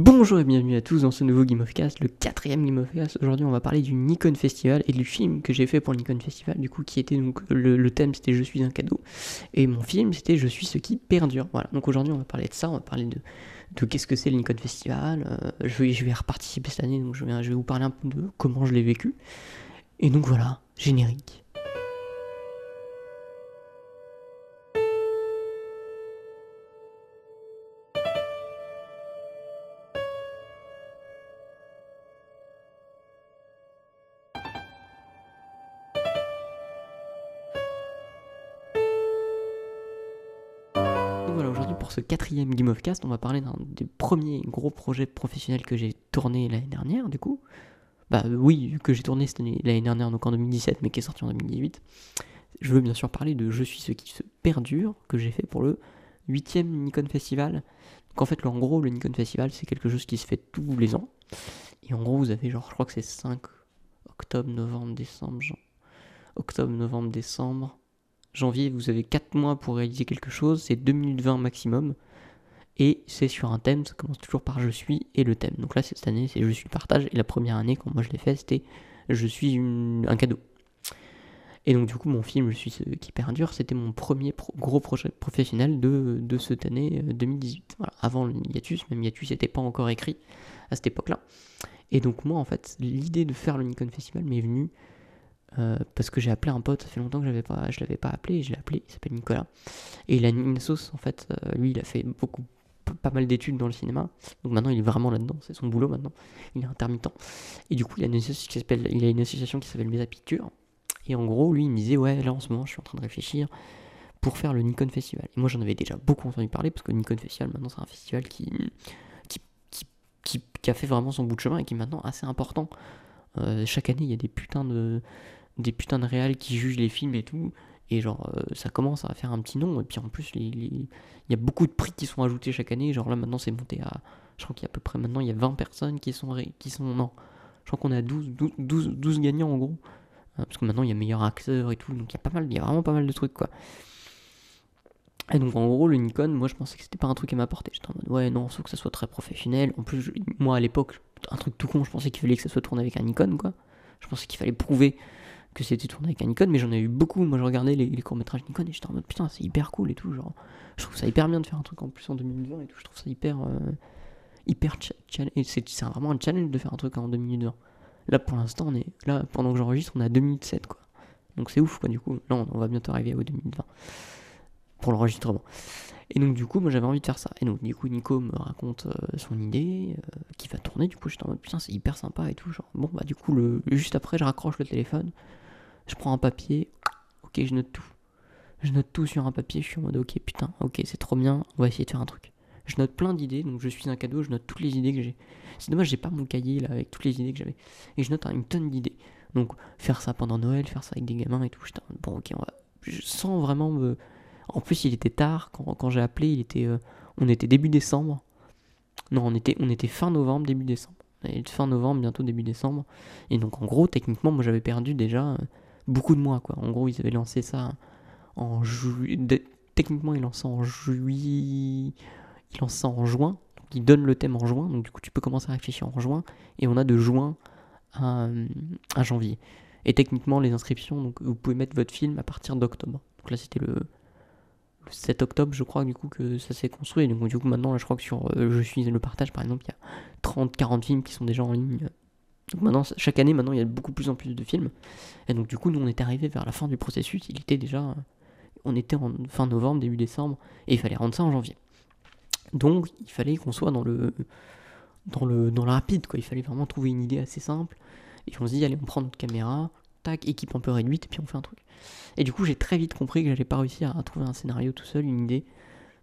Bonjour et bienvenue à tous dans ce nouveau Game of Cast, le quatrième Game of Cast. Aujourd'hui, on va parler du Nikon Festival et du film que j'ai fait pour le Nikon Festival. Du coup, qui était donc le, thème, c'était Je suis un cadeau, et mon film, c'était Je suis ce qui perdure. Voilà. Donc aujourd'hui, on va parler de ça. On va parler de, qu'est-ce que c'est le Nikon Festival. Euh, je vais, je vais reparticiper cette année, donc je vais, je vais vous parler un peu de comment je l'ai vécu. Et donc voilà, générique. Quatrième Game of Cast, on va parler d'un des premiers gros projets professionnels que j'ai tourné l'année dernière, du coup. Bah oui, que j'ai tourné l'année dernière, donc en 2017, mais qui est sorti en 2018. Je veux bien sûr parler de Je suis ce qui se perdure, que j'ai fait pour le 8ème Nikon Festival. Donc en fait, en gros, le Nikon Festival, c'est quelque chose qui se fait tous les ans. Et en gros, vous avez genre, je crois que c'est 5 octobre, novembre, décembre, genre, octobre, novembre, décembre, janvier, vous avez 4 mois pour réaliser quelque chose, c'est 2 minutes 20 maximum. Et c'est sur un thème, ça commence toujours par je suis et le thème. Donc là, cette année, c'est je suis le partage. Et la première année, quand moi je l'ai fait, c'était je suis un cadeau. Et donc, du coup, mon film Je suis ce qui perdure, c'était mon premier gros projet professionnel de, de cette année 2018. Euh, avant le hiatus, même hiatus n'était pas encore écrit à cette époque-là. Et donc, moi, en fait, l'idée de faire le Nikon Festival m'est venue euh, parce que j'ai appelé un pote, ça fait longtemps que j'avais pas, je l'avais pas appelé, je l'ai appelé, il s'appelle Nicolas. Et il a une sauce, en fait, euh, lui il a fait beaucoup, pas mal d'études dans le cinéma, donc maintenant il est vraiment là-dedans, c'est son boulot maintenant, il est intermittent. Et du coup il a une association qui s'appelle, il a une association qui s'appelle Picture, et en gros lui il me disait ouais là en ce moment je suis en train de réfléchir pour faire le Nikon Festival. Et moi j'en avais déjà beaucoup entendu parler, parce que Nikon Festival maintenant c'est un festival qui qui, qui, qui, a fait vraiment son bout de chemin et qui est maintenant assez important. Euh, chaque année il y a des putains de des putains de réals qui jugent les films et tout. Et genre, euh, ça commence à faire un petit nom. Et puis en plus, il y a beaucoup de prix qui sont ajoutés chaque année. Genre là, maintenant, c'est monté à. Je crois qu'il y a à peu près maintenant, il y a 20 personnes qui sont. Qui sont non, je crois qu'on a 12, 12, 12, gagnants en gros. Euh, parce que maintenant, il y a meilleur acteur et tout. Donc il y a pas mal, il y a vraiment pas mal de trucs quoi. Et donc en gros, le Nikon, moi je pensais que c'était pas un truc à m'apporter. J'étais en mode, ouais, non, faut que ça soit très professionnel. En plus, moi à l'époque, un truc tout con, je pensais qu'il fallait que ça soit tourné avec un Nikon quoi. Je pensais qu'il fallait prouver que c'était tourné avec un Nikon, mais j'en ai eu beaucoup. Moi, je regardais les, courts-métrages Nikon et j'étais en mode putain, c'est hyper cool et tout. Genre, je trouve ça hyper bien de faire un truc en plus en 2020 et tout. Je trouve ça hyper. Euh, hyper challenge. C'est vraiment un challenge de faire un truc en 2 minutes 20. Là, pour l'instant, on est. Là, pendant que j'enregistre, on a 2 minutes 7, quoi. Donc c'est ouf, quoi, du coup. Là, on, va bientôt arriver aux 2 minutes 20 pour l'enregistrement. Et donc, du coup, moi, j'avais envie de faire ça. Et donc, du coup, Nico me raconte euh, son idée euh, qui va tourner. Du coup, j'étais en mode putain, c'est hyper sympa et tout. Genre, bon, bah, du coup, le, juste après, je raccroche le téléphone je prends un papier, ok, je note tout. Je note tout sur un papier, je suis en mode ok, putain, ok, c'est trop bien, on va essayer de faire un truc. Je note plein d'idées, donc je suis un cadeau, je note toutes les idées que j'ai. C'est dommage, j'ai pas mon cahier là avec toutes les idées que j'avais. Et je note une tonne d'idées. Donc faire ça pendant Noël, faire ça avec des gamins et tout. Putain, bon, ok, on va. Je sens vraiment me. En plus, il était tard quand, quand j'ai appelé, il était. Euh, on était début décembre. Non, on était, on était fin novembre, début décembre. Fin novembre, bientôt début décembre. Et donc en gros, techniquement, moi j'avais perdu déjà. Beaucoup de mois, quoi. En gros, ils avaient lancé ça en juillet. Techniquement, ils lancent ça en juillet. Ils lancent ça en juin. Donc, ils donnent le thème en juin. Donc, du coup, tu peux commencer à réfléchir en juin. Et on a de juin à, janvier. Et techniquement, les inscriptions, donc vous pouvez mettre votre film à partir d'octobre. Donc là, c'était le, 7 octobre, je crois, du coup, que ça s'est construit. Donc, du coup, maintenant, je crois que sur euh, Je suis le partage, par exemple, il y a 30-40 films qui sont déjà en ligne donc maintenant, chaque année, maintenant, il y a beaucoup plus en plus de films. Et donc, du coup, nous, on est arrivé vers la fin du processus. Il était déjà. On était en fin novembre, début décembre, et il fallait rendre ça en janvier. Donc, il fallait qu'on soit dans le. Dans le, dans le rapide, quoi. Il fallait vraiment trouver une idée assez simple. Et on se dit, allez, on prend notre caméra, tac, équipe un peu réduite, et puis on fait un truc. Et du coup, j'ai très vite compris que j'allais pas réussir à trouver un scénario tout seul, une idée.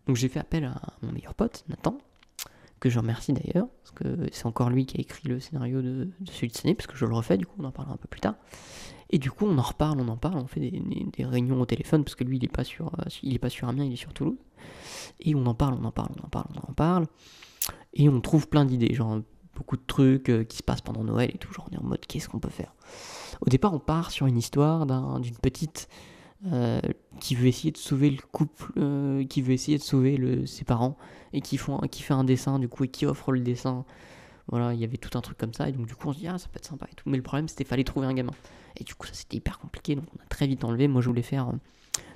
Donc, j'ai fait appel à mon meilleur pote, Nathan, que je remercie d'ailleurs, parce que c'est encore lui qui a écrit le scénario de, celui de Ciné, parce que je le refais, du coup on en parlera un peu plus tard. Et du coup on en reparle, on en parle, on fait des, réunions au téléphone, parce que lui il est pas sur, euh, il est pas sur Amiens, il est sur Toulouse. Et on en parle, on en parle, on en parle, on en parle. Et on trouve plein d'idées, genre beaucoup de trucs euh, qui se passent pendant Noël et tout, genre on est en mode qu'est-ce qu'on peut faire? Au départ on part sur une histoire d'une petite euh, qui veut essayer de sauver le couple, euh, qui veut essayer de sauver ses parents, et qui, fait un dessin du coup, et qui offre le dessin. Voilà, il y avait tout un truc comme ça, et donc du coup on se dit, ah ça peut être sympa et tout. Mais le problème c'était fallait trouver un gamin. Et du coup ça c'était hyper compliqué, donc on a très vite enlevé. Moi je voulais faire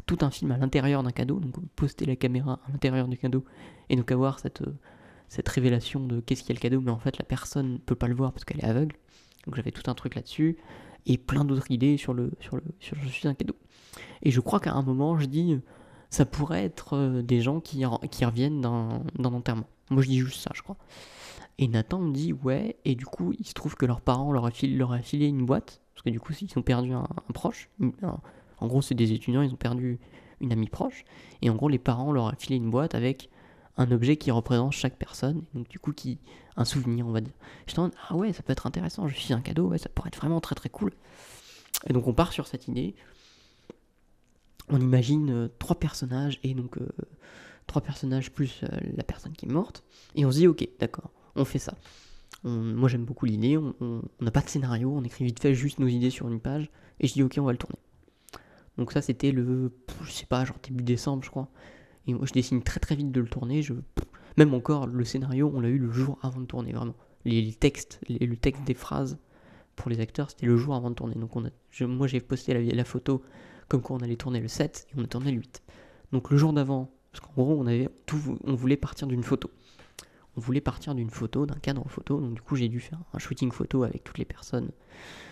tout un film à l'intérieur d'un cadeau, donc poster la caméra à l'intérieur du cadeau, et donc avoir cette, cette révélation de qu'est-ce qu'il y a le cadeau, mais en fait la personne ne peut pas le voir parce qu'elle est aveugle. Donc j'avais tout un truc là-dessus et plein d'autres idées sur le sur le sur je suis un cadeau. Et je crois qu'à un moment je dis ça pourrait être euh, des gens qui, qui reviennent d'un enterrement. Moi je dis juste ça je crois. Et Nathan me dit ouais et du coup il se trouve que leurs parents leur a filé, leur a filé une boîte parce que du coup ils ont perdu un, proche. en gros c'est des étudiants ils ont perdu une amie proche et en gros les parents leur a filé une boîte avec un objet qui représente chaque personne, donc du coup qui un souvenir on va dire. Je te ah ouais ça peut être intéressant, je suis un cadeau, ouais ça pourrait être vraiment très très cool. Et donc on part sur cette idée. On imagine euh, trois personnages et donc euh, trois personnages plus euh, la personne qui est morte et on se dit ok d'accord on fait ça. moi j'aime beaucoup l'idée, on n'a pas de scénario, on écrit vite fait juste nos idées sur une page et je dis ok on va le tourner. Donc ça c'était le je sais pas genre début décembre je crois. Et moi, je dessine très très vite de le tourner. Je... Même encore, le scénario, on l'a eu le jour avant de tourner, vraiment. Les, textes, le texte des phrases pour les acteurs, c'était le jour avant de tourner. Donc moi, j'ai posté la, photo comme quoi on allait tourner le 7 et on a tourné le 8. Donc le jour d'avant, parce qu'en gros, on, voulait partir d'une photo. On voulait partir d'une photo, d'un cadre photo. Donc du coup, j'ai dû faire un shooting photo avec toutes les personnes.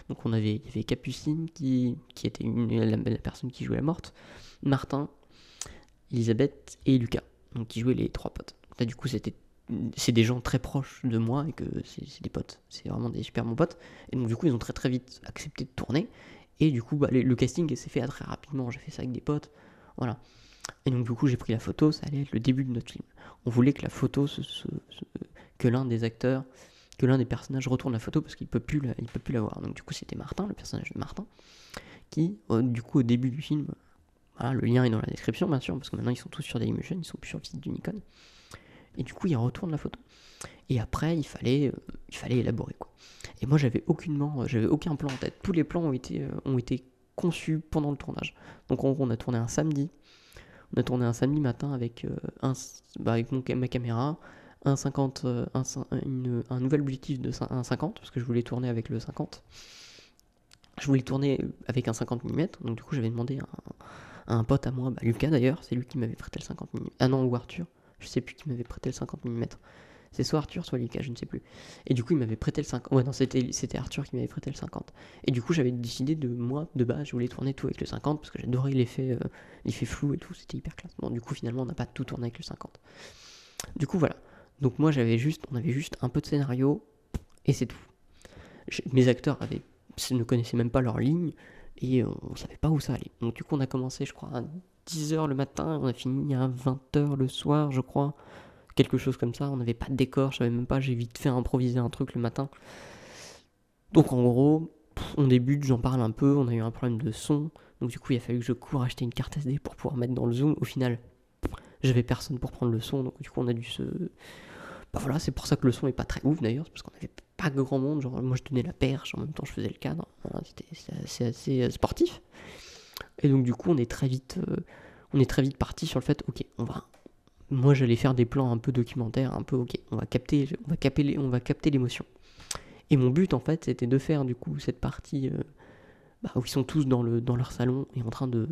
Donc on avait, il y avait Capucine qui, était la, la personne qui jouait la morte, Martin Elisabeth et Lucas, donc qui jouaient les trois potes. Là, du coup, c'était c'est des gens très proches de moi et que c'est des potes, c'est vraiment des super bons potes. Et donc, du coup, ils ont très très vite accepté de tourner. Et du coup, bah, le, casting s'est fait très rapidement. J'ai fait ça avec des potes. Voilà. Et donc, du coup, j'ai pris la photo. Ça allait être le début de notre film. On voulait que la photo, que l'un des acteurs, que l'un des personnages retourne la photo parce qu'il peut plus, peut plus la voir. Donc, du coup, c'était Martin, le personnage de Martin, qui, du coup, au début du film, le lien est dans la description, bien sûr, parce que maintenant ils sont tous sur Dailymotion, ils sont plus sur le site d'Unicon. Et du coup, il retourne la photo. Et après, il fallait, euh, il fallait élaborer quoi. Et moi, j'avais aucunement, euh, j'avais aucun plan en tête. Tous les plans ont été, euh, ont été conçus pendant le tournage. Donc en gros, on a tourné un samedi. On a tourné un samedi matin avec, un, bah, avec mon, ma caméra, un 50, un, un nouvel objectif de 1,50 parce que je voulais tourner avec le 50. Je voulais tourner avec un 50 mm, donc du coup j'avais demandé un, un pote à moi, bah, Lucas d'ailleurs, c'est lui qui m'avait prêté le 50 mm. Ah non, ou Arthur, je sais plus qui m'avait prêté le 50 mm. C'est soit Arthur, soit Lucas, je ne sais plus. Et du coup, il m'avait prêté le 50. Ouais, non, c'était, Arthur qui m'avait prêté le 50. Et du coup, j'avais décidé de, moi, de base, je voulais tourner tout avec le 50 parce que j'adorais l'effet, euh, l'effet flou et tout, c'était hyper classe. Bon, du coup, finalement, on n'a pas tout tourné avec le 50. Du coup, voilà. Donc, moi, j'avais juste, on avait juste un peu de scénario et c'est tout. mes acteurs ne connaissaient même pas leur ligne et on savait pas où ça allait. Donc du coup on a commencé je crois à 10h le matin, on a fini à 20h le soir je crois, quelque chose comme ça, on n'avait pas de décor, je savais même pas, j'ai vite fait improviser un truc le matin. Donc en gros, on débute, j'en parle un peu, on a eu un problème de son, donc du coup il a fallu que je cours acheter une carte SD pour pouvoir mettre dans le zoom, au final j'avais personne pour prendre le son, donc du coup on a dû se... Bah voilà, c'est pour ça que le son est pas très ouf d'ailleurs, parce qu'on avait pas grand monde. Genre, moi, je tenais la perche, en même temps, je faisais le cadre. C'était assez, sportif. Et donc, du coup, on est très vite, euh, on est très vite parti sur le fait, ok, on va. Moi, j'allais faire des plans un peu documentaires, un peu, ok, on va capter, on va capter, on va capter l'émotion. Et mon but, en fait, c'était de faire, du coup, cette partie euh, bah, où ils sont tous dans, le, dans leur salon et en train de,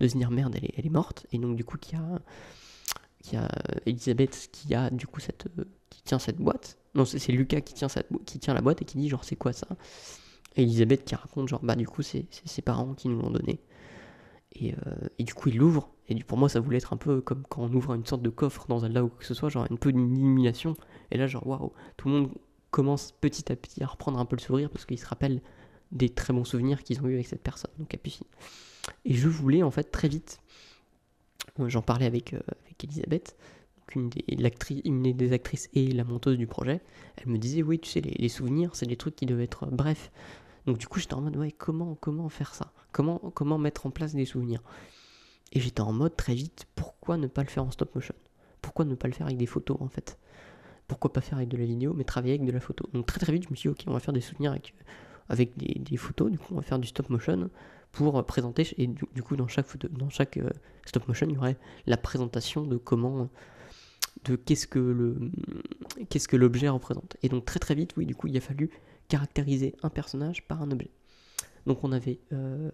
de se dire, merde, elle est, elle est morte. Et donc, du coup, qu'il y a, qu'il y a Elisabeth qui a, du coup, cette, qui tient cette boîte non, c'est Lucas qui tient, qui tient la boîte et qui dit genre c'est quoi ça? Et Elisabeth qui raconte genre bah du coup c'est ses parents qui nous l'ont donné. Et, euh, et, du coup il l'ouvre. Et pour moi ça voulait être un peu comme quand on ouvre une sorte de coffre dans Zelda ou quoi que ce soit, genre un peu d'une illumination. Et là genre waouh, tout le monde commence petit à petit à reprendre un peu le sourire parce qu'ils se rappellent des très bons souvenirs qu'ils ont eu avec cette personne, donc Capucine. Et je voulais en fait très vite, j'en parlais avec, euh, avec Elisabeth, une des, une des actrices et la monteuse du projet, elle me disait oui tu sais les, souvenirs c'est des trucs qui doivent être brefs. Donc du coup j'étais en mode ouais comment comment faire ça? Comment mettre en place des souvenirs Et j'étais en mode très vite pourquoi ne pas le faire en stop motion? Pourquoi ne pas le faire avec des photos en fait? Pourquoi pas faire avec de la vidéo mais travailler avec de la photo? Donc très très vite je me suis dit ok on va faire des souvenirs avec des, photos. Du coup, on va faire du stop motion pour présenter. Et du, coup, dans chaque, photo, dans chaque stop motion, il y aurait la présentation de comment de qu'est-ce que le qu'est-ce que l'objet représente. Et donc très très vite, oui, du coup, il a fallu caractériser un personnage par un objet. Donc on avait euh,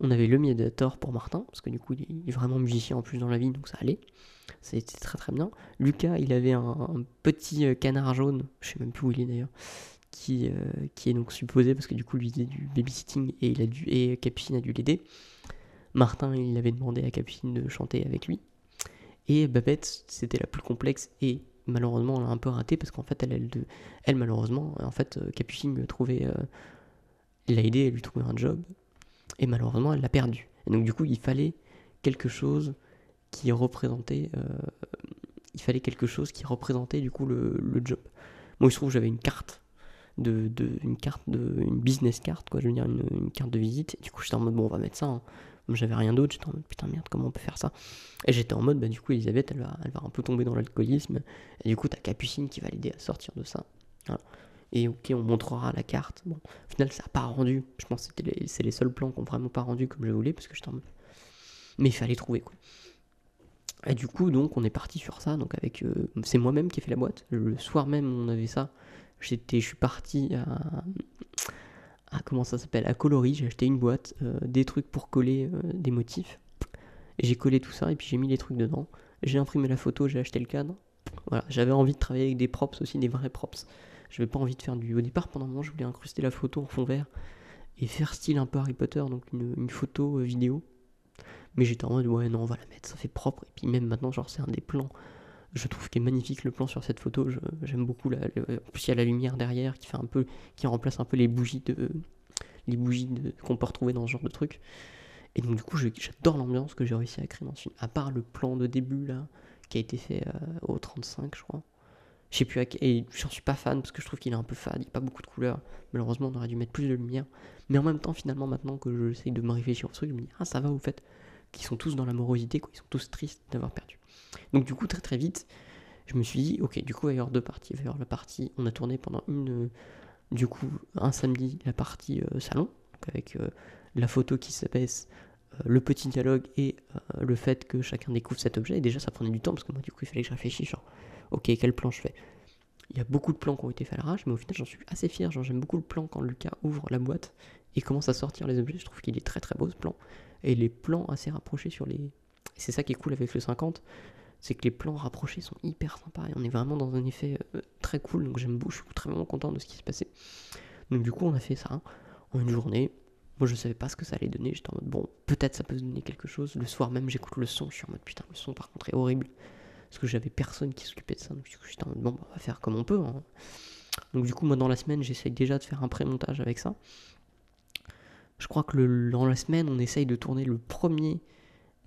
on avait le médiator pour Martin, parce que du coup il est vraiment musicien en plus dans la vie, donc ça allait. C'était très très bien. Lucas, il avait un, petit euh, canard jaune, je sais même plus où il est d'ailleurs, qui, euh, qui est donc supposé, parce que du coup lui il faisait du babysitting et, il a dû, et Capucine a dû l'aider. Martin, il avait demandé à Capucine de chanter avec lui. Et Babette, c'était la plus complexe et malheureusement, elle a un peu raté parce qu'en fait, elle, malheureusement, en fait, euh, Capucine lui a trouvé, l'a aidé à lui trouver un job et malheureusement, elle l'a perdu. Et donc, du coup, il fallait quelque chose qui représentait, euh, il fallait quelque chose qui représentait du coup le, le job. Moi, il se trouve, j'avais une carte de, de, une carte de, une business card, quoi, je veux dire, une, une carte de visite. Et du coup, j'étais en mode, bon, on va mettre ça. Hein j'avais rien d'autre, j'étais en mode putain merde, comment on peut faire ça? Et j'étais en mode, bah du coup, Elisabeth, elle va, elle va un peu tomber dans l'alcoolisme. Et du coup, t'as Capucine qui va l'aider à sortir de ça. Et ok, on montrera la carte. Bon, au final, ça n'a pas rendu. Je pense que c'est les seuls plans qui n'ont vraiment pas rendu comme je voulais, parce que j'étais en mode. Mais il fallait trouver quoi. Et du coup, donc, on est parti sur ça. Donc, avec. Euh, c'est moi-même qui ai fait la boîte. Le soir même, on avait ça. J'étais, je suis parti à ah, comment ça s'appelle à coloris, j'ai acheté une boîte, euh, des trucs pour coller euh, des motifs. J'ai collé tout ça et puis j'ai mis les trucs dedans. J'ai imprimé la photo, j'ai acheté le cadre. Voilà, j'avais envie de travailler avec des props aussi, des vrais props. Je n'avais pas envie de faire du. Au départ, pendant un moment, je voulais incruster la photo en fond vert et faire style un peu Harry Potter, donc une, photo euh, vidéo. Mais j'étais en mode, ouais, non, on va la mettre, ça fait propre. Et puis même maintenant, genre, c'est un des plans je trouve qu'il est magnifique le plan sur cette photo. J'aime beaucoup. La, en plus, il y a la lumière derrière qui fait un peu, qui remplace un peu les bougies de, les bougies qu'on peut retrouver dans ce genre de truc. Et donc du coup, j'adore l'ambiance que j'ai réussi à créer dans ce film. À part le plan de début là, qui a été fait euh, au 35, je crois. Je sais plus, et j'en suis pas fan parce que je trouve qu'il est un peu fade, il n'y a pas beaucoup de couleurs. Malheureusement, on aurait dû mettre plus de lumière. Mais en même temps, finalement, maintenant que j'essaye de me réfléchir au truc, je me dis, ah ça va au fait, qu'ils sont tous dans la morosité, ils sont tous tristes d'avoir perdu. Donc du coup, très très vite, je me suis dit, ok, du coup, il va y avoir deux parties. Il va y avoir la partie, on a tourné pendant une, du coup, un samedi, la partie euh, salon, avec euh, la photo qui s'abaisse, le petit dialogue et le fait que chacun découvre cet objet. Et déjà, ça prenait du temps parce que moi, du coup, il fallait que je réfléchisse, genre, ok, quel plan je fais? Il y a beaucoup de plans qui ont été faits à l'arrache, mais au final, j'en suis assez fier. Genre, j'aime beaucoup le plan quand Lucas ouvre la boîte et commence à sortir les objets. Je trouve qu'il est très très beau ce plan. Et les plans assez rapprochés sur les. c'est ça qui est cool avec le 50, c'est que les plans rapprochés sont hyper sympas et on est vraiment dans un effet euh, très cool. Donc j'aime beaucoup, je suis très vraiment content de ce qui s'est passé. Donc du coup, on a fait ça en une journée. Moi, je savais pas ce que ça allait donner. J'étais en mode bon, peut-être ça peut donner quelque chose. Le soir même, j'écoute le son. Je suis en mode putain, le son par contre est horrible parce que j'avais personne qui s'occupait de ça. Donc j'étais en mode bon, bah, on va faire comme on peut. Hein. Donc du coup, moi dans la semaine, j'essaye déjà de faire un pré-montage avec ça. Je crois que dans la semaine, on essaye de tourner le premier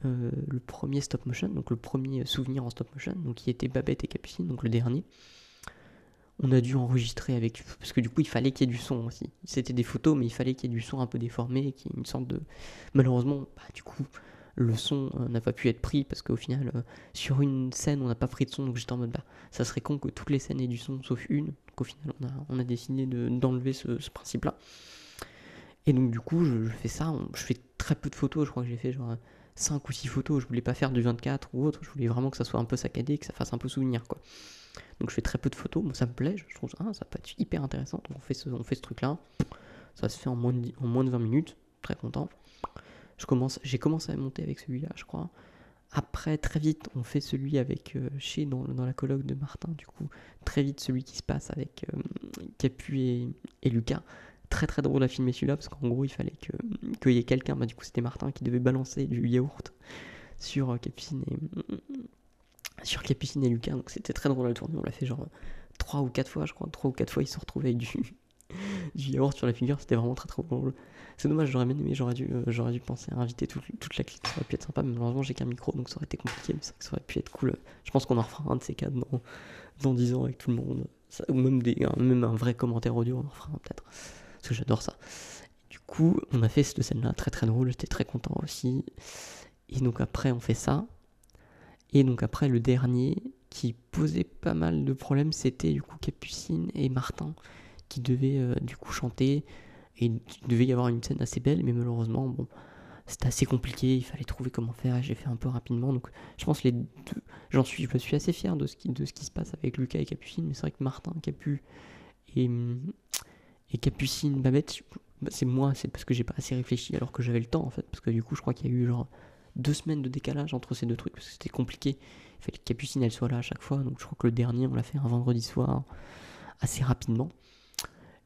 euh, le premier stop motion, donc le premier souvenir en stop motion, donc qui était Babette et Capucine, donc le dernier. On a dû enregistrer avec. Parce que du coup, il fallait qu'il y ait du son aussi. C'était des photos, mais il fallait qu'il y ait du son un peu déformé, qu'il y ait une sorte de. Malheureusement, bah, du coup, le son euh, n'a pas pu être pris parce qu'au final, euh, sur une scène, on n'a pas pris de son, donc j'étais en mode bah, ça serait con que toutes les scènes aient du son sauf une. Donc final, on a, décidé d'enlever ce, principe-là. Et donc, du coup, je, je fais ça. je fais très peu de photos, je crois que j'ai fait genre 5 ou 6 photos. Je voulais pas faire du 24 ou autre. Je voulais vraiment que ça soit un peu saccadé, que ça fasse un peu souvenir, quoi. Donc je fais très peu de photos. Moi, ça me plaît. Je trouve ah, ça peut être hyper intéressant. Donc on fait ce, on fait ce truc-là. Ça se fait en moins, de, en moins de 20 minutes. Très content. Je commence, j'ai commencé à monter avec celui-là, je crois. Après, très vite, on fait celui avec euh, chez dans, la colloque de Martin. Du coup, très vite, celui qui se passe avec euh, Capu et, et Lucas très très drôle à filmer celui-là parce qu'en gros il fallait qu'il y ait quelqu'un, bah, du coup c'était Martin qui devait balancer du yaourt sur euh, Capucine et sur Capucine et Lucas donc c'était très drôle à tourner on l'a fait genre 3 ou 4 fois je crois. 3 ou 4 fois ils se retrouvaient avec du, du yaourt sur la figure. C'était vraiment très très drôle. C'est dommage j'aurais bien aimé j'aurais dû, euh, dû penser à inviter toute, toute la clique. Ça aurait pu être sympa. Mais malheureusement j'ai qu'un micro donc ça aurait été compliqué mais ça, aurait pu être cool. Je pense qu'on en refera un de ces quatre dans, dans 10 ans avec tout le monde. Ou même, des, même un vrai commentaire audio on en fera un peut-être. Parce que j'adore ça. Du coup, on a fait cette scène-là très très drôle, j'étais très content aussi. Et donc après, on fait ça. Et donc après, le dernier qui posait pas mal de problèmes, c'était du coup Capucine et Martin qui devaient euh, du coup chanter. Et il devait y avoir une scène assez belle, mais malheureusement, bon, c'était assez compliqué, il fallait trouver comment faire, j'ai fait un peu rapidement. Donc je pense les deux, j'en suis, je suis assez fier de ce qui, de ce qui se passe avec Lucas et Capucine, mais c'est vrai que Martin, Capu et, et Capucine, Babette, bah, c'est moi, c'est parce que j'ai pas assez réfléchi alors que j'avais le temps en fait, parce que du coup je crois qu'il y a eu genre deux semaines de décalage entre ces deux trucs, parce que c'était compliqué. Il fallait que Capucine elle soit là à chaque fois, donc je crois que le dernier on l'a fait un vendredi soir assez rapidement.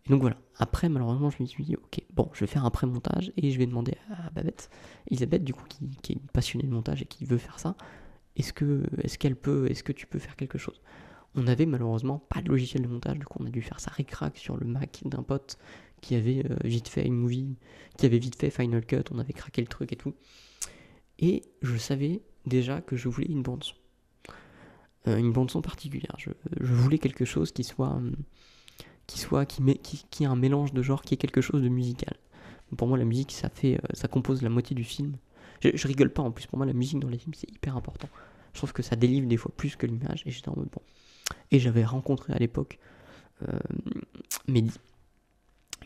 Et donc voilà. Après, malheureusement, je me suis dit, ok, bon, je vais faire un pré-montage et je vais demander à Babette, Elisabeth, du coup, qui, est passionnée de montage et qui veut faire ça, est-ce que, est-ce qu'elle peut, est-ce que tu peux faire quelque chose? On avait malheureusement pas de logiciel de montage, du coup, on a dû faire ça ric-rac sur le Mac d'un pote qui avait euh, vite fait iMovie, qui avait vite fait Final Cut, on avait craqué le truc et tout. Et je savais déjà que je voulais une bande son. Euh, une bande son particulière. Je, je, voulais quelque chose qui soit hum, qui soit qui, met, un mélange de genres, qui est quelque chose de musical. Pour moi, la musique, ça fait, euh, ça compose la moitié du film. Je, rigole pas en plus. Pour moi, la musique dans les films, c'est hyper important. Je trouve que ça délivre des fois plus que l'image. Et j'étais en mode bon. Et j'avais rencontré à l'époque euh, Mehdi,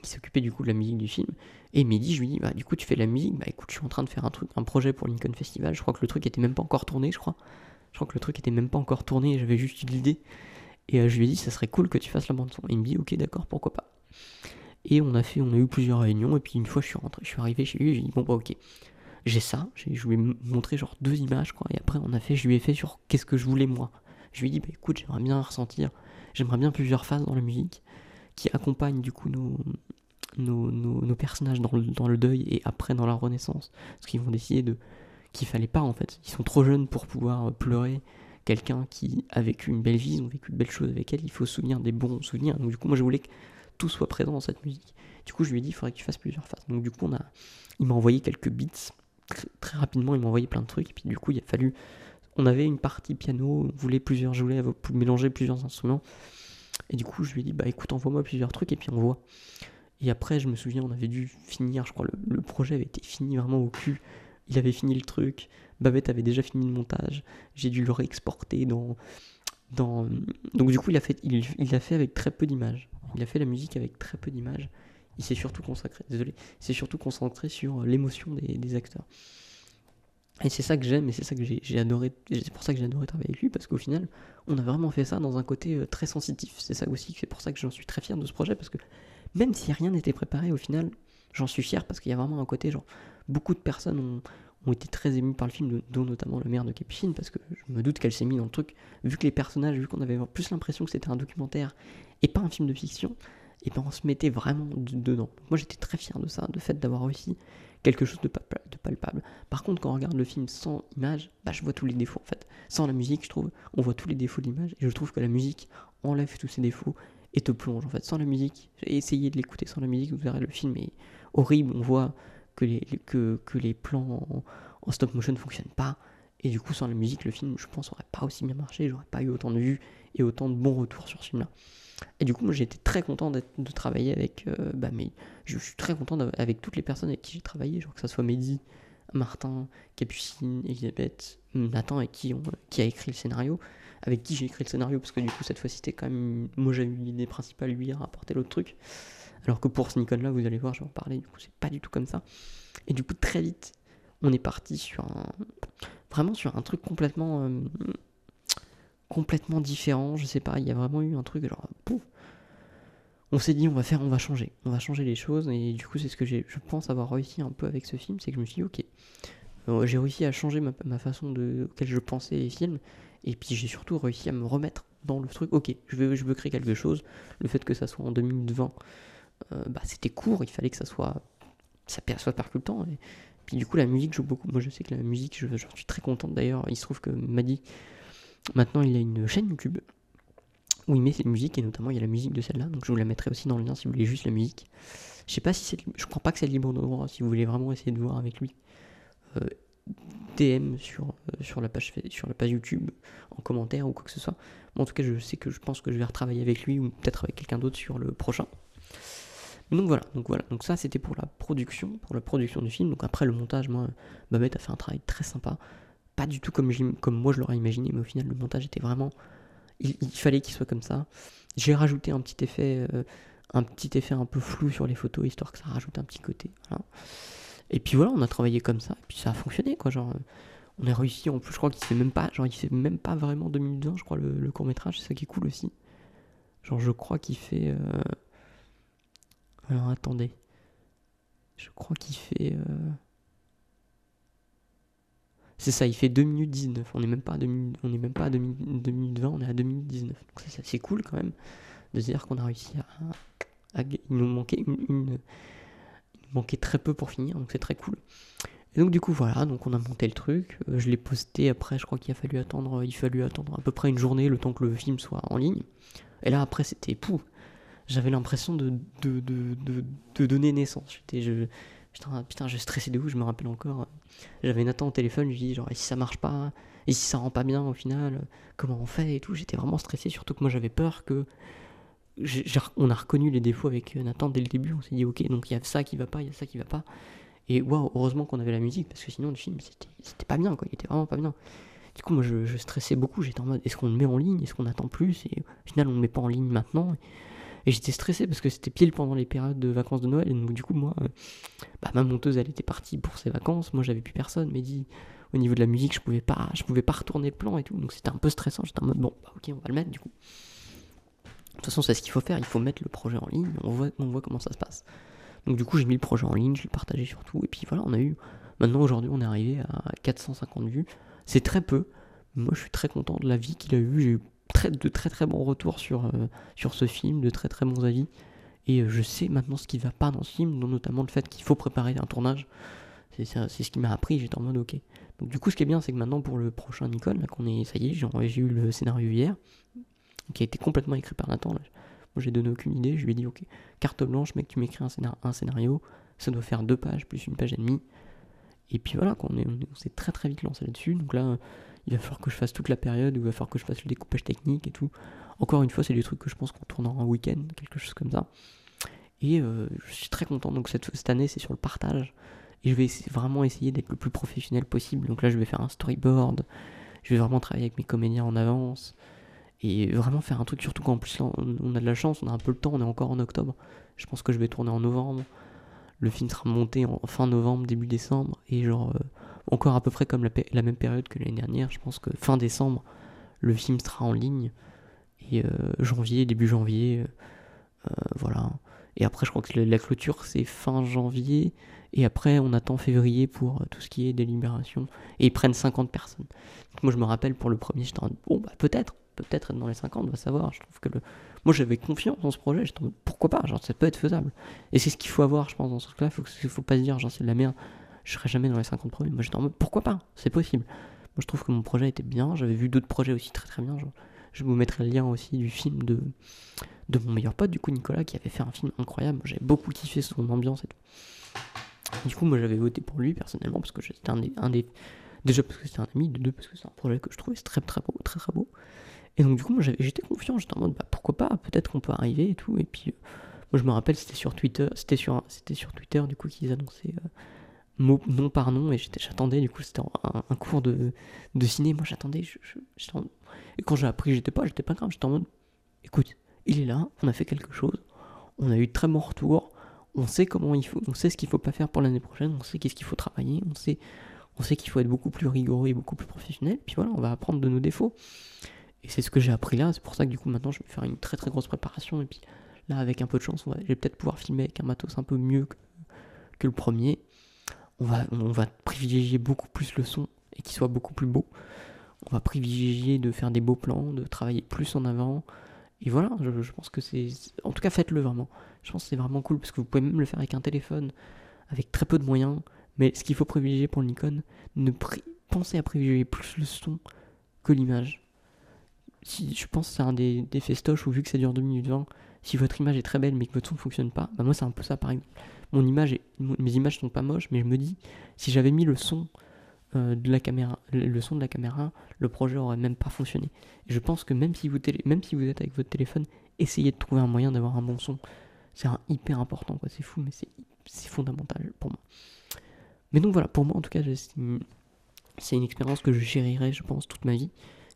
qui s'occupait du coup de la musique du film. Et Mehdi, je lui dis, bah du coup, tu fais de la musique. Bah écoute, je suis en train de faire un truc, un projet pour Lincoln Festival. Je crois que le truc était même pas encore tourné, je crois. Je crois que le truc était même pas encore tourné. J'avais juste eu l'idée. Et euh, je lui ai dit, ça serait cool que tu fasses la bande son. Et il me dit, ok, d'accord, pourquoi pas. Et on a fait, on a eu plusieurs réunions. Et puis une fois, je suis rentré, je suis arrivé chez lui. J'ai dit, bon bah ok, j'ai ça. Je lui ai montré genre deux images, quoi. Et après, on a fait, je lui ai fait sur qu'est-ce que je voulais moi. Je lui ai dit, bah écoute, j'aimerais bien ressentir, j'aimerais bien plusieurs phases dans la musique qui accompagnent du coup nos, nos, personnages dans le, deuil et après dans la renaissance. Parce qu'ils vont décider de qu'il fallait pas en fait. Ils sont trop jeunes pour pouvoir pleurer quelqu'un qui a vécu une belle vie, ils ont vécu de belles choses avec elle, il faut se souvenir des bons souvenirs. Donc du coup, moi je voulais que tout soit présent dans cette musique. Du coup, je lui ai dit, il faudrait que tu fasses plusieurs phases. Donc du coup, on a, il m'a envoyé quelques beats très, rapidement, il m'a envoyé plein de trucs. Et puis du coup, il a fallu, on avait une partie piano, on voulait plusieurs, je voulais mélanger plusieurs instruments. Et du coup, je lui ai dit, bah écoute, envoie-moi plusieurs trucs et puis on voit. Et après, je me souviens, on avait dû finir, je crois, le projet avait été fini vraiment au cul il avait fini le truc, Babette avait déjà fini le montage, j'ai dû le réexporter dans, dans... Donc du coup, il a fait, il, a fait avec très peu d'images. Il a fait la musique avec très peu d'images. Il s'est surtout consacré, désolé, s'est surtout concentré sur l'émotion des, des, acteurs. Et c'est ça que j'aime, et c'est ça que j'ai adoré, c'est pour ça que j'ai adoré travailler avec lui, parce qu'au final, on a vraiment fait ça dans un côté euh, très sensitif. C'est ça aussi, c'est pour ça que j'en suis très fier de ce projet, parce que même si rien n'était préparé, au final, j'en suis fier, parce qu'il y a vraiment un côté genre, beaucoup de personnes ont, été très émues par le film, dont notamment la mère de Capucine, parce que je me doute qu'elle s'est mise dans le truc, vu que les personnages, vu qu'on avait plus l'impression que c'était un documentaire et pas un film de fiction, et ben on se mettait vraiment dedans. Moi j'étais très fier de ça, de fait d'avoir réussi quelque chose de, palpable. Par contre, quand on regarde le film sans image, bah, je vois tous les défauts en fait. Sans la musique, je trouve, on voit tous les défauts de l'image, et je trouve que la musique enlève tous ces défauts et te plonge en fait. Sans la musique, j'ai essayé de l'écouter sans la musique, vous verrez le film est horrible, on voit que les, que, que les plans en, stop motion ne fonctionnent pas. Et du coup, sans la musique, le film, je pense, aurait pas aussi bien marché, j'aurais pas eu autant de vues et autant de bons retours sur ce film-là. Et du coup, moi, j'ai été très content de travailler avec. Euh, bah, mais je, suis très content avec toutes les personnes avec qui j'ai travaillé, genre que ça soit Mehdi, Martin, Capucine, Elisabeth, Nathan, avec qui, a écrit le scénario, avec qui j'ai écrit le scénario, parce que du coup, cette fois-ci, c'était quand même. Moi, j'avais eu l'idée principale, lui a rapporté l'autre truc. Alors que pour ce Nikon là, vous allez voir, je vais en parler, du coup c'est pas du tout comme ça. Et du coup très vite, on est parti sur un... Vraiment sur un truc complètement... Euh, complètement différent, je sais pas, il y a vraiment eu un truc genre... On s'est dit on va faire, on va changer, on va changer les choses et du coup c'est ce que je pense avoir réussi un peu avec ce film, c'est que je me suis dit ok, j'ai réussi à changer ma, façon de auquel je pensais les films et puis j'ai surtout réussi à me remettre dans le truc. Ok, je veux, je veux créer quelque chose. Le fait que ça soit en 2020, euh, bah, c'était court, il fallait que ça soit ça soit percutant. Et puis du coup, la musique joue beaucoup. Moi, je sais que la musique, je, suis très contente d'ailleurs. Il se trouve que Madi, maintenant, il a une chaîne YouTube où il met ses musiques et notamment il y a la musique de celle-là. Donc je vous la mettrai aussi dans le lien si vous voulez juste la musique. Je sais pas si c'est, je crois pas que c'est libre de droit. Si vous voulez vraiment essayer de voir avec lui, euh, DM sur euh, sur la page YouTube en commentaire ou quoi que ce soit. en tout cas, je sais que je pense que je vais retravailler avec lui ou peut-être avec quelqu'un d'autre sur le prochain. Donc voilà, donc voilà, donc ça c'était pour la production, pour la production du film. Donc après le montage, moi, Babette a fait un travail très sympa, pas du tout comme, comme moi je l'aurais imaginé, mais au final le montage était vraiment, il, fallait qu'il soit comme ça. J'ai rajouté un petit effet, euh, un petit effet un peu flou sur les photos, histoire que ça rajoute un petit côté. Et puis voilà, on a travaillé comme ça, et puis ça a fonctionné, quoi. Genre, on a réussi, en plus, je crois qu'il fait même pas, genre, il fait même pas vraiment 2 minutes 20, je crois, le, court métrage, c'est ça qui est cool aussi. Genre, je crois qu'il fait. Euh, alors, attendez. Je crois qu'il fait. Euh, c'est ça, il fait 2 minutes 19. On n'est même pas à 2 minutes, on est même pas à 2 minutes, 20, on est à 2 minutes 19. Donc c'est cool quand même de se dire qu'on a réussi à, il nous manquait une, manquait très peu pour finir, donc c'est très cool. Et donc du coup voilà, donc on a monté le truc, euh, je l'ai posté après, je crois qu'il a fallu attendre, il fallu attendre à peu près une journée le temps que le film soit en ligne. Et là après c'était pou. J'avais l'impression de de, de, de, donner naissance. J'étais je, Putain, putain, je stressais de ouf, je me rappelle encore. J'avais Nathan au téléphone, je lui dis genre, et si ça marche pas, et si ça rend pas bien au final, comment on fait et tout. J'étais vraiment stressé, surtout que moi j'avais peur que. On a reconnu les défauts avec Nathan dès le début, on s'est dit ok, donc il y a ça qui va pas, il y a ça qui va pas. Et waouh, heureusement qu'on avait la musique, parce que sinon le film c'était pas bien, quoi, il était vraiment pas bien. Du coup, moi je, stressais beaucoup, j'étais en mode est-ce qu'on le met en ligne, est-ce qu'on attend plus, et au final on le met pas en ligne maintenant. Et j'étais stressé parce que c'était pile pendant les périodes de vacances de Noël. Et donc, du coup, moi, euh, bah, ma monteuse, elle était partie pour ses vacances. Moi, j'avais plus personne. Mais dit, au niveau de la musique, je pouvais pas, je pouvais pas retourner le plan et tout. Donc, c'était un peu stressant. J'étais en mode, bon, bah, ok, on va le mettre du coup. De toute façon, c'est ce qu'il faut faire. Il faut mettre le projet en ligne. On voit, on voit comment ça se passe. Donc, du coup, j'ai mis le projet en ligne, je l'ai partagé sur tout. Et puis voilà, on a eu. Maintenant, aujourd'hui, on est arrivé à 450 vues. C'est très peu. Moi, je suis très content de la vie qu'il a eu. J'ai eu de très très bons retours sur, euh, sur ce film, de très très bons avis. Et euh, je sais maintenant ce qui va pas dans ce film, dont notamment le fait qu'il faut préparer un tournage. C'est ce qui m'a appris, j'étais en mode ok. Donc du coup, ce qui est bien, c'est que maintenant pour le prochain Nicole, là qu'on est, ça y est, j'ai eu le scénario hier, qui a été complètement écrit par Nathan. Moi, j'ai donné aucune idée. Je lui ai dit ok, carte blanche, mec, tu m'écris un, scénario, ça doit faire deux pages plus une page et demie. Et puis voilà, on s'est très très vite lancé là-dessus. Donc là, il va falloir que je fasse toute la période, il va falloir que je fasse le découpage technique et tout. Encore une fois, c'est des trucs que je pense qu'on tourne en un week-end, quelque chose comme ça. Et euh, je suis très content. Donc cette, cette année, c'est sur le partage. Et je vais vraiment essayer d'être le plus professionnel possible. Donc là, je vais faire un storyboard. Je vais vraiment travailler avec mes comédiens en avance. Et vraiment faire un truc, surtout qu'en plus, on a de la chance, on a un peu le temps, on est encore en octobre. Je pense que je vais tourner en novembre. Le film sera monté en fin novembre, début décembre. Et genre, euh, encore à peu près comme la, même période que l'année dernière. Je pense que fin décembre, le film sera en ligne. Et euh, janvier, début janvier, euh, voilà. Et après, je crois que la clôture, c'est fin janvier. Et après, on attend février pour tout ce qui est délibération. Et ils prennent 50 personnes. moi, je me rappelle pour le premier, j'étais en bon, bah, peut-être, peut-être être dans les 50, on va savoir. Je trouve que le... Moi, j'avais confiance dans ce projet. J'étais en pourquoi pas? Genre, ça peut être faisable. Et c'est ce qu'il faut avoir, je pense, dans ce truc-là. Il faut, faut pas se dire, genre, c'est de la merde je serai jamais dans les 50 premiers. Moi j'étais en mode pourquoi pas, c'est possible. Moi je trouve que mon projet était bien, j'avais vu d'autres projets aussi très très bien. Je, vous mettrai le lien aussi du film de, de mon meilleur pote, du coup Nicolas, qui avait fait un film incroyable. J'avais beaucoup kiffé son ambiance et tout. Du coup, moi j'avais voté pour lui personnellement parce que c'était un des, un des. Déjà parce que c'était un ami, de deux parce que c'est un projet que je trouvais très très beau, très très beau. Et donc du coup, moi j'étais confiant, j'étais en mode bah, pourquoi pas, peut-être qu'on peut arriver et tout. Et puis, euh, moi je me rappelle, c'était sur Twitter, c'était sur, c'était sur Twitter du coup qu'ils annonçaient. Euh, nom par nom, et j'attendais, du coup, c'était un, cours de, de ciné. Moi, j'attendais. Je, et quand j'ai appris, j'étais pas, j'étais pas grave. J'étais en mode, écoute, il est là, on a fait quelque chose, on a eu de très bons retours, on sait comment il faut, on sait ce qu'il faut pas faire pour l'année prochaine, on sait qu'est-ce qu'il faut travailler, on sait, on sait qu'il faut être beaucoup plus rigoureux et beaucoup plus professionnel. Puis voilà, on va apprendre de nos défauts. Et c'est ce que j'ai appris là. C'est pour ça que du coup, maintenant, je vais faire une très très grosse préparation. Et puis là, avec un peu de chance, je vais peut-être pouvoir filmer avec un matos un peu mieux que, le premier on va, on va privilégier beaucoup plus le son et qu'il soit beaucoup plus beau. On va privilégier de faire des beaux plans, de travailler plus en avant. Et voilà, je, pense que c'est. En tout cas, faites-le vraiment. Je pense que c'est vraiment cool parce que vous pouvez même le faire avec un téléphone, avec très peu de moyens. Mais ce qu'il faut privilégier pour le Nikon, ne pensez à privilégier plus le son que l'image. Si, je pense que c'est un des, des festoches où, vu que ça dure 2 minutes 20, si votre image est très belle mais que votre son ne fonctionne pas, bah moi c'est un peu ça par exemple mon image mes images sont pas moches, mais je me dis, si j'avais mis le son euh, de la caméra, le son de la caméra, le projet aurait même pas fonctionné. Et je pense que même si vous, même si vous êtes avec votre téléphone, essayez de trouver un moyen d'avoir un bon son. C'est hyper important. C'est fou, mais c'est fondamental pour moi. Mais donc voilà, pour moi en tout cas, c'est une, une expérience que je chérirai, je pense, toute ma vie.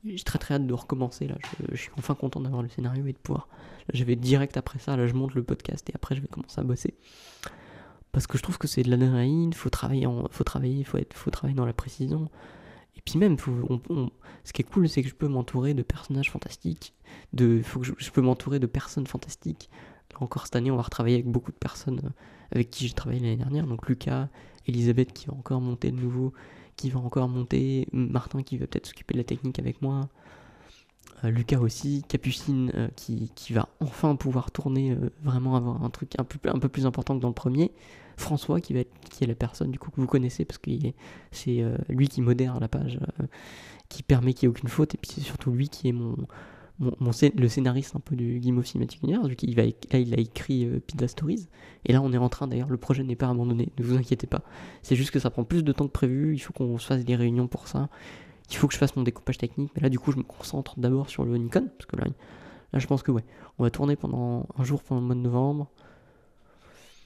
J'ai très très hâte de recommencer là. Je, suis enfin content d'avoir le scénario et de pouvoir. Là, je vais direct après ça. Là, je monte le podcast et après, je vais commencer à bosser. Parce que je trouve que c'est de l'adrénaline. Faut travailler, faut travailler, faut être, faut travailler dans la précision. Et puis même, faut, ce qui est cool, c'est que je peux m'entourer de personnages fantastiques. De, faut que je, peux m'entourer de personnes fantastiques. Encore cette année, on va retravailler avec beaucoup de personnes euh, avec qui j'ai travaillé l'année dernière. Donc Lucas, Elisabeth qui va encore monter de nouveau, qui va encore monter, Martin qui va peut-être s'occuper de la technique avec moi, euh, Lucas aussi, Capucine euh, qui, qui va enfin pouvoir tourner, euh, vraiment avoir un truc un peu, un peu plus important que dans le premier, François qui, va être, qui est la personne du coup que vous connaissez parce que c'est lui qui modère la page, qui permet qu'il n'y ait aucune faute, et puis c'est surtout lui qui est mon, mon, le scénariste un peu du Game Cinematic Universe, là il a écrit euh, Pizza Stories, et là on est en train d'ailleurs, le projet n'est pas abandonné, ne vous inquiétez pas, c'est juste que ça prend plus de temps que prévu, il faut qu'on se fasse des réunions pour ça, il faut que je fasse mon découpage technique, mais là du coup je me concentre d'abord sur le Nikon, parce que là, là je pense que ouais, on va tourner pendant un jour pendant le mois de novembre.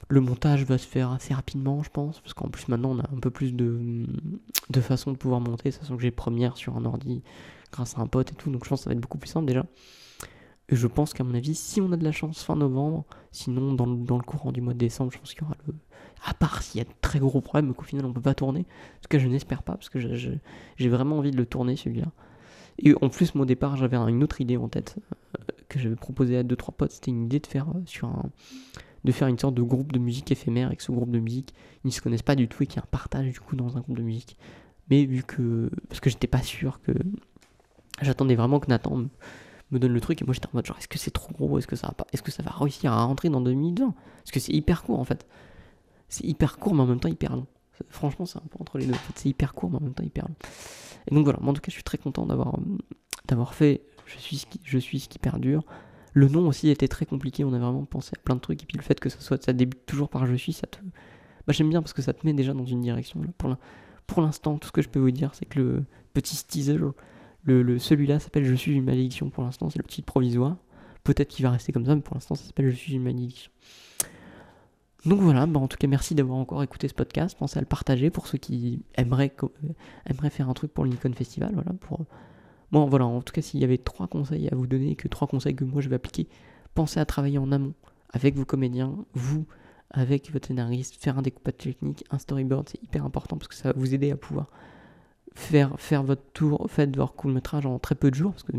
Le montage va se faire assez rapidement, je pense, parce qu'en plus maintenant on a un peu plus de, de façons de pouvoir monter, sachant que j'ai première sur un ordi grâce à un pote et tout, donc je pense que ça va être beaucoup plus simple déjà. Et je pense qu'à mon avis, si on a de la chance fin novembre, sinon dans le, dans le courant du mois de décembre, je pense qu'il y aura le. À part s'il y a de très gros problèmes, qu'au final on peut pas tourner, ce que je n'espère pas, parce que j'ai vraiment envie de le tourner celui-là. Et en plus, au départ, j'avais un- une autre idée en tête euh, que j'avais proposé à deux trois potes. C'était une idée de faire euh, sur de faire une sorte de groupe de musique éphémère avec ce groupe de musique. Ils ne se connaissent pas du tout et qu'il y a un partage du coup dans un groupe de musique. Mais vu que parce que j'étais pas sûr que j'attendais vraiment que Nathan me, me donne le truc et moi j'étais en mode genre est-ce que c'est trop gros, est-ce que ça va pas, est-ce que ça va réussir à rentrer dans 2020 Parce que c'est hyper court en fait. C'est hyper court mais en même temps hyper long. Franchement, c'est un peu entre les deux. En fait, c'est hyper court mais en même temps hyper long. Et donc voilà, moi en tout cas, je suis très content d'avoir euh, d'avoir fait je suis ce qui, je suis ce qui perdure. Le nom aussi était très compliqué, on a vraiment pensé à plein de trucs et puis le fait que ça soit ça débute toujours par je suis, ça te bah, j'aime bien parce que ça te met déjà dans une direction pour l'instant, tout ce que je peux vous dire, c'est que le petit teaser le, celui-là s'appelle Je suis une malédiction pour l'instant, c'est le titre provisoire. Peut-être qu'il va rester comme ça, mais pour l'instant ça s'appelle Je suis une malédiction. Donc voilà, bah en tout cas merci d'avoir encore écouté ce podcast. Pensez à le partager pour ceux qui aimeraient, euh, faire un truc pour le Nikon Festival. Voilà, pour... Bon voilà, en tout cas s'il y avait trois conseils à vous donner, que trois conseils que moi je vais appliquer, pensez à travailler en amont avec vos comédiens, vous, avec votre scénariste, faire un découpage technique, un storyboard, c'est hyper important parce que ça va vous aider à pouvoir faire, faire votre tour, faites votre court métrage en très peu de jours, parce que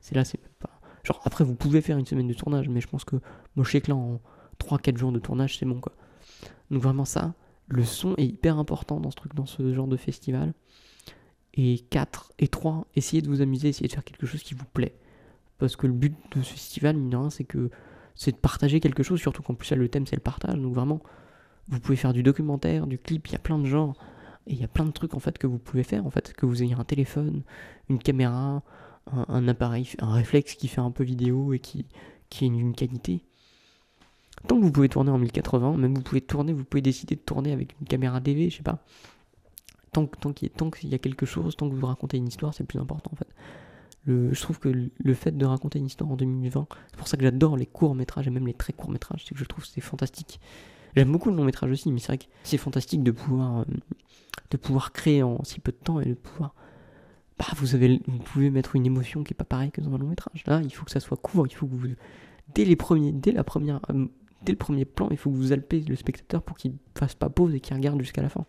c'est là, c'est pas. Genre, après, vous pouvez faire une semaine de tournage, mais je pense que moi, je sais que là, en 3-4 jours de tournage, c'est bon, quoi. Donc, vraiment, ça, le son est hyper important dans ce truc, dans ce genre de festival. Et 4 et 3, essayez de vous amuser, essayez de faire quelque chose qui vous plaît. Parce que le but de ce festival, mine c'est que c'est de partager quelque chose, surtout qu'en plus, là, le thème, c'est le partage. Donc, vraiment, vous pouvez faire du documentaire, du clip, il y a plein de genres. Et il y a plein de trucs en fait que vous pouvez faire en fait, que vous ayez un téléphone, une caméra, un, appareil, un réflexe qui fait un peu vidéo et qui, qui est une qualité. Tant que vous pouvez tourner en 1080, même vous pouvez tourner, vous pouvez décider de tourner avec une caméra DV, je sais pas. Tant, qu'il y, a- tant y a quelque chose, tant que vous racontez une histoire, c'est plus important en fait. Je trouve que le, fait de raconter une histoire en 2020, c'est pour ça que j'adore les courts métrages et même les très courts métrages, c'est que je trouve c'est fantastique. J'aime beaucoup le long métrage aussi, mais c'est vrai que c'est fantastique de pouvoir, euh, de pouvoir créer en si peu de temps et de pouvoir. Bah, vous, avez, vous pouvez mettre une émotion qui est pas pareille que dans un long métrage. Là, il faut que ça soit court, il faut que vous. Dès, les premiers, dès, la première, euh, dès le premier plan, il faut que vous alpez le spectateur pour qu'il fasse pas pause et qu'il regarde jusqu'à la fin.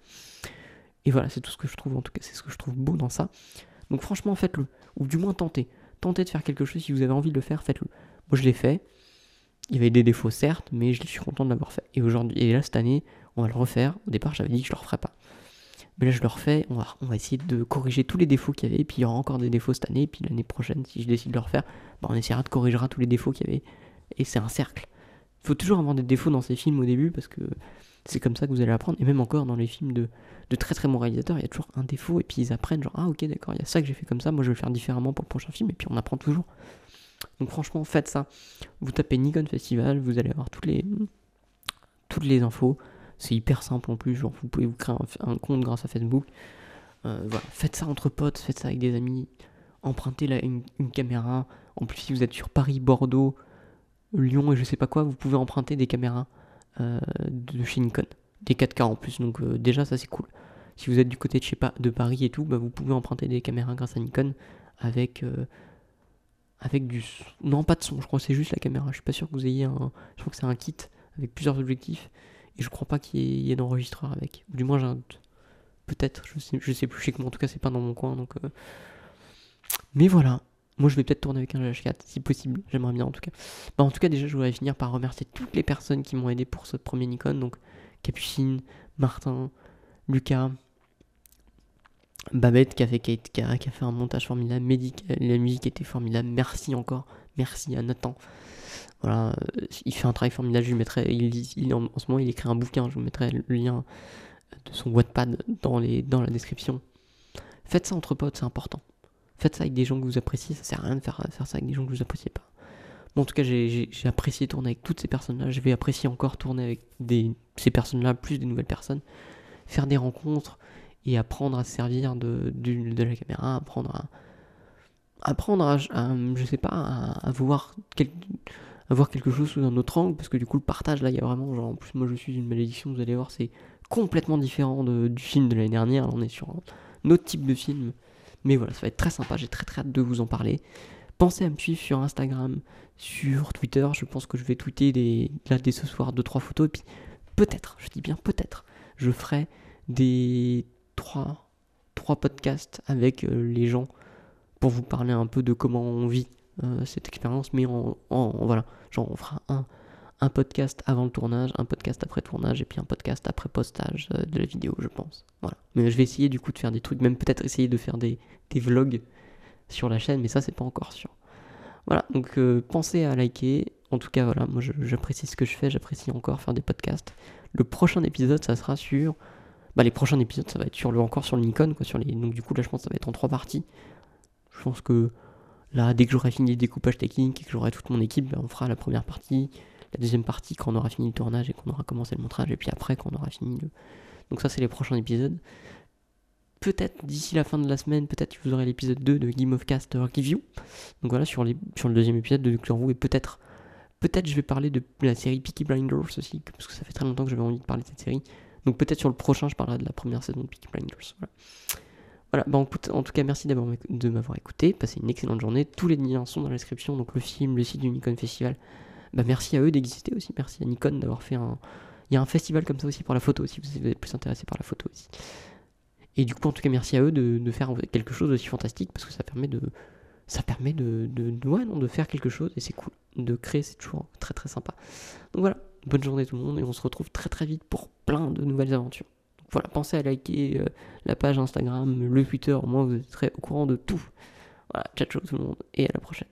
Et voilà, c'est tout ce que je trouve, en tout cas, c'est ce que je trouve beau dans ça. Donc franchement, faites-le. Ou du moins tentez. Tentez de faire quelque chose, si vous avez envie de le faire, faites-le. Moi, je l'ai fait. Il y avait des défauts, certes, mais je suis content de l'avoir fait. Et aujourd'hui, et là, cette année, on va le refaire. Au départ, j'avais dit que je le referais pas. Mais là, je le refais. On va, on va essayer de corriger tous les défauts qu'il y avait. Et puis, il y aura encore des défauts cette année. Et puis, l'année prochaine, si je décide de le refaire, bah, on essaiera de corriger tous les défauts qu'il y avait. Et c'est un cercle. Il faut toujours avoir des défauts dans ces films au début parce que c'est comme ça que vous allez apprendre. Et même encore dans les films de, de très très bons réalisateurs, il y a toujours un défaut. Et puis, ils apprennent genre, ah ok, d'accord, il y a ça que j'ai fait comme ça. Moi, je vais le faire différemment pour le prochain film. Et puis, on apprend toujours. Donc, franchement, faites ça. Vous tapez Nikon Festival, vous allez avoir toutes les, infos. C'est hyper simple en plus, genre vous pouvez vous créer un, compte grâce à Facebook. Euh. Faites ça entre potes, faites ça avec des amis. Empruntez une, caméra. En plus, si vous êtes sur Paris, Bordeaux, Lyon et je sais pas quoi, vous pouvez emprunter des caméras euh, de chez Nikon. Des 4K en plus, donc euh, déjà ça c'est cool. Si vous êtes du côté de, chez pa- de Paris et tout, bah, vous pouvez emprunter des caméras grâce à Nikon avec avec du non pas de son je crois c'est juste la caméra je suis pas sûr que vous ayez un je crois que c'est un kit avec plusieurs objectifs et je crois pas qu'il y ait, d'enregistreur avec du moins j'ai un doute peut-être je sais je sais plus je sais que en tout cas c'est pas dans mon coin donc mais voilà moi, je vais peut-être tourner avec un GH4, si possible. J'aimerais bien, en tout cas. Bah, en tout cas, déjà, je voudrais finir par remercier toutes les personnes qui m'ont aidé pour ce premier Nikon. Donc, Capucine, Martin, Lucas, Babette qui a fait, qui a, fait un montage formidable, Médic, la musique était formidable. Merci encore. Merci à Nathan. Voilà, euh, il fait un travail formidable. Je lui mettrai, il, en, ce moment, il écrit un bouquin. Je vous mettrai le lien de son Wattpad dans, les, dans la description. Faites ça entre potes, c'est important. Faites ça avec des gens que vous appréciez, ça sert à rien de faire, faire ça avec des gens que vous appréciez pas. Bon, en tout cas, j'ai apprécié tourner avec toutes ces personnes-là. Je vais apprécier encore tourner avec des, ces personnes-là, plus des nouvelles personnes. Faire des rencontres et apprendre à se servir de, de, la caméra, apprendre à, apprendre à, je sais pas, à, voir voir quelque chose sous un autre angle, parce que du coup, le partage, là, il y a vraiment, genre, en plus, moi, je suis une malédiction, vous allez voir, c'est complètement différent du film de l'année dernière. Là, on est sur un autre type de film. Mais voilà, ça va être très sympa, j'ai très très hâte de vous en parler. Pensez à me suivre sur Instagram, sur Twitter, je pense que je vais tweeter des, là dès ce soir 2-3 photos, et puis peut-être, je dis bien peut-être, je ferai des 3, 3 podcasts avec euh, les gens pour vous parler un peu de comment on vit euh, cette expérience, mais en, en, voilà, genre on fera un un podcast avant le tournage, un podcast après tournage et puis un podcast après postage euh, de la vidéo, je pense. Voilà. Mais je vais essayer du coup de faire des trucs, même peut-être essayer de faire des, vlogs sur la chaîne, mais ça c'est pas encore sûr. Voilà, donc pensez à liker. En tout cas, voilà, moi j'apprécie ce que je fais, j'apprécie encore faire des podcasts. Le prochain épisode, ça sera sur. Bah, les prochains épisodes, ça va être sur le, encore sur le Nikon, quoi. Sur les... Donc, du coup, là, je pense que ça va être en trois parties. Je pense que là, dès que j'aurai fini le découpage technique et que j'aurai toute mon équipe, bah, on fera la première partie la deuxième partie quand on aura fini le tournage et qu'on aura commencé le montage, et puis après quand on aura fini le... Donc ça c'est les prochains épisodes. Peut-être d'ici la fin de la semaine, peut-être vous aurez l'épisode 2 de Game of Cast Review. Donc voilà, sur, les... sur le deuxième épisode de Doctor Who, et peut-être peut-être je vais parler de la série Peaky Blinders aussi, parce que ça fait très longtemps que j'avais envie de parler de cette série. Donc peut-être sur le prochain, je parlerai de la première saison de Peaky Blinders. Voilà. Voilà, bah en tout cas, merci de m'avoir écouté. Passez une excellente journée. Tous les liens sont dans la description, donc le film, le site du Nikon Festival, bah, merci à eux d'exister aussi. Merci à Nikon d'avoir fait un. Il y a un festival comme ça aussi pour la photo, si vous êtes plus intéressé par la photo aussi. Et du coup, en tout cas, merci à eux de, faire quelque chose d'aussi fantastique parce que ça permet de. Ça permet de, de, ouais, non, de faire quelque chose et c'est cool. De créer, c'est toujours très très sympa. Donc voilà, bonne journée tout le monde et on se retrouve très très vite pour plein de nouvelles aventures. Voilà, pensez à liker euh, la page Instagram, le Twitter, au moins vous serez au courant de tout. Voilà, ciao ciao tout le monde et à la prochaine.